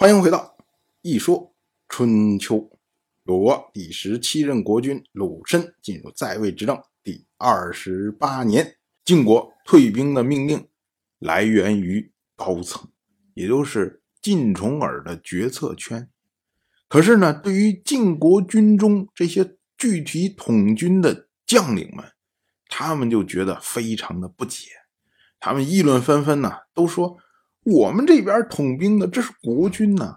欢迎回到《一说春秋》。鲁国第十七任国君鲁申进入在位执政第二十八年，晋国退兵的命令来源于高层，也就是晋重耳的决策圈。可是呢，对于晋国军中这些具体统军的将领们，他们就觉得非常的不解，他们议论纷纷呢，都说。我们这边统兵的这是国君呐，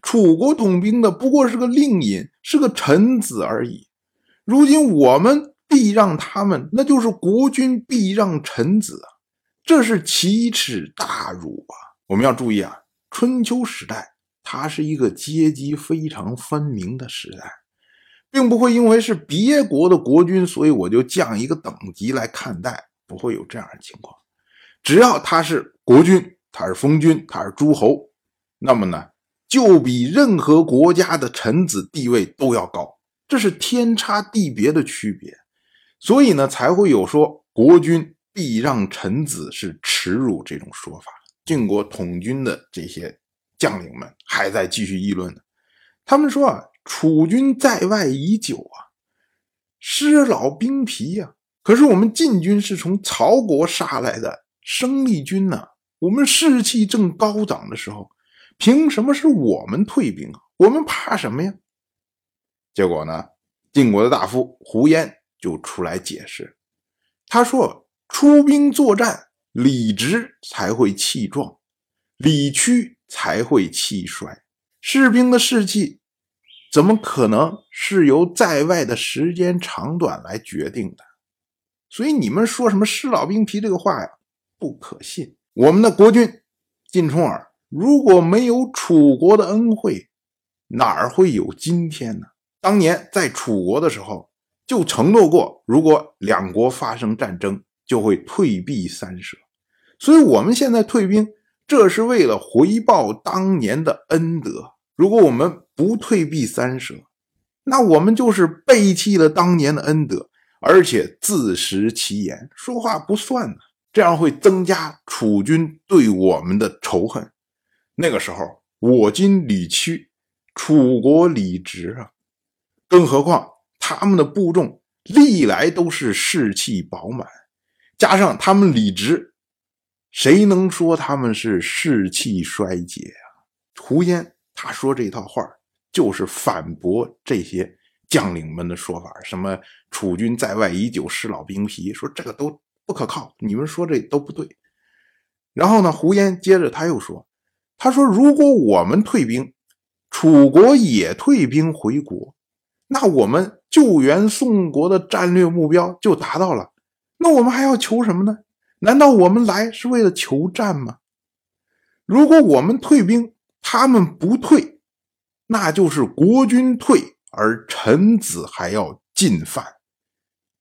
楚国统兵的不过是个令尹，是个臣子而已。如今我们避让他们，那就是国君避让臣子啊，这是奇耻大辱啊！我们要注意啊，春秋时代它是一个阶级非常分明的时代，并不会因为是别国的国君，所以我就降一个等级来看待，不会有这样的情况。只要他是国君。他是封君，他是诸侯，那么呢，就比任何国家的臣子地位都要高，这是天差地别的区别，所以呢，才会有说国君必让臣子是耻辱这种说法。晋国统军的这些将领们还在继续议论呢，他们说啊，楚军在外已久啊，尸老兵疲呀，可是我们晋军是从曹国杀来的生力军呢。我们士气正高涨的时候，凭什么是我们退兵啊？我们怕什么呀？结果呢，晋国的大夫胡延就出来解释，他说：“出兵作战，理直才会气壮，理屈才会气衰。士兵的士气怎么可能是由在外的时间长短来决定的？所以你们说什么‘士老兵疲’这个话呀，不可信。”我们的国君晋重耳如果没有楚国的恩惠，哪儿会有今天呢？当年在楚国的时候，就承诺过，如果两国发生战争，就会退避三舍。所以，我们现在退兵，这是为了回报当年的恩德。如果我们不退避三舍，那我们就是背弃了当年的恩德，而且自食其言，说话不算呢。这样会增加楚军对我们的仇恨。那个时候，我军理屈，楚国理直啊！更何况他们的部众历来都是士气饱满，加上他们理直，谁能说他们是士气衰竭啊？胡烟他说这套话，就是反驳这些将领们的说法，什么楚军在外已久，失老兵疲，说这个都。不可靠，你们说这都不对。然后呢，胡延接着他又说：“他说，如果我们退兵，楚国也退兵回国，那我们救援宋国的战略目标就达到了。那我们还要求什么呢？难道我们来是为了求战吗？如果我们退兵，他们不退，那就是国君退，而臣子还要进犯，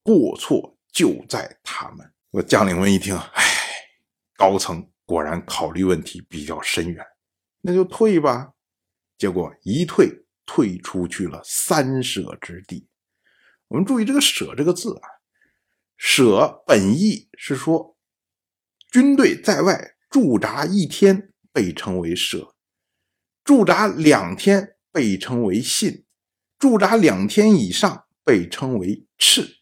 过错就在他们。”我将领们一听，哎，高层果然考虑问题比较深远，那就退吧。结果一退，退出去了三舍之地。我们注意这个“舍”这个字啊，“舍”本意是说，军队在外驻扎一天被称为舍，驻扎两天被称为信，驻扎两天以上被称为赤。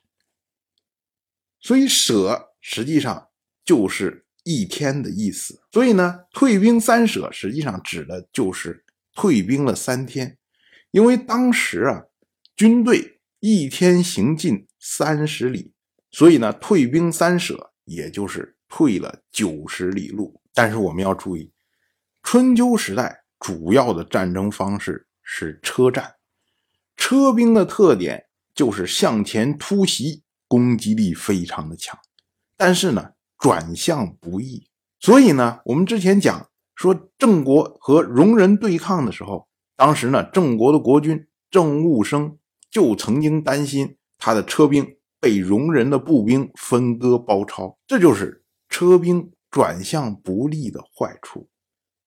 所以“舍”。实际上就是一天的意思，所以呢，退兵三舍实际上指的就是退兵了三天，因为当时啊，军队一天行进三十里，所以呢，退兵三舍也就是退了九十里路。但是我们要注意，春秋时代主要的战争方式是车战，车兵的特点就是向前突袭，攻击力非常的强。但是呢，转向不易，所以呢，我们之前讲说郑国和戎人对抗的时候，当时呢，郑国的国君郑务生就曾经担心他的车兵被戎人的步兵分割包抄，这就是车兵转向不利的坏处。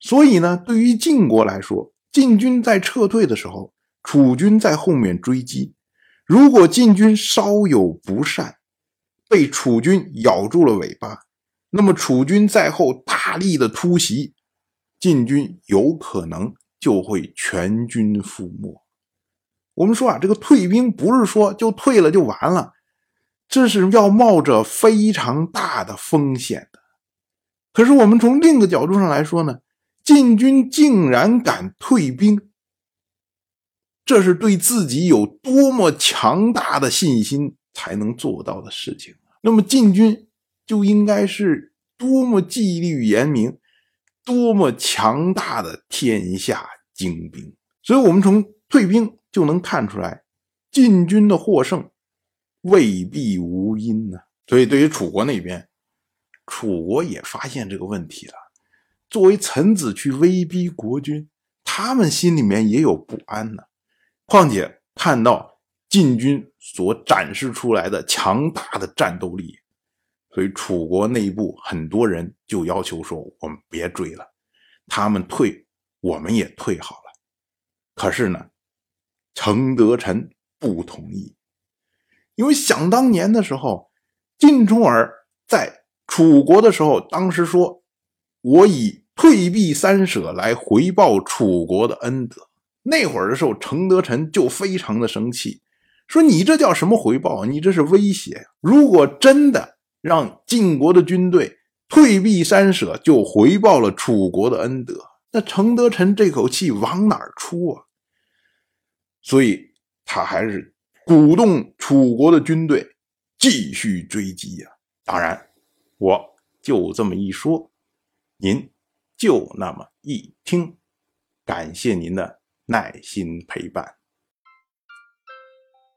所以呢，对于晋国来说，晋军在撤退的时候，楚军在后面追击，如果晋军稍有不善。被楚军咬住了尾巴，那么楚军在后大力的突袭，晋军有可能就会全军覆没。我们说啊，这个退兵不是说就退了就完了，这是要冒着非常大的风险的。可是我们从另一个角度上来说呢，晋军竟然敢退兵，这是对自己有多么强大的信心才能做到的事情。那么晋军就应该是多么纪律严明、多么强大的天下精兵。所以，我们从退兵。就能看出来，晋军的获胜未必无因呢。所以，对于楚国那边，楚国也发现这个问题了。作为臣子去威逼国君，他们心里面也有不安呢。况且看到晋军所展示出来的强大的战斗力，所以楚国内部很多人就要求说：“我们别追了，他们退，我们也退好了。”可是呢？程德臣不同意，因为想当年的时候，晋重耳在楚国的时候，当时说：“我以退避三舍来回报楚国的恩德。”那会儿的时候，程德臣就非常的生气，说：“你这叫什么回报？你这是威胁！如果真的让晋国的军队退避三舍，就回报了楚国的恩德，那程德臣这口气往哪儿出啊？”所以，他还是鼓动楚国的军队继续追击呀。当然，我就这么一说，您就那么一听。感谢您的耐心陪伴。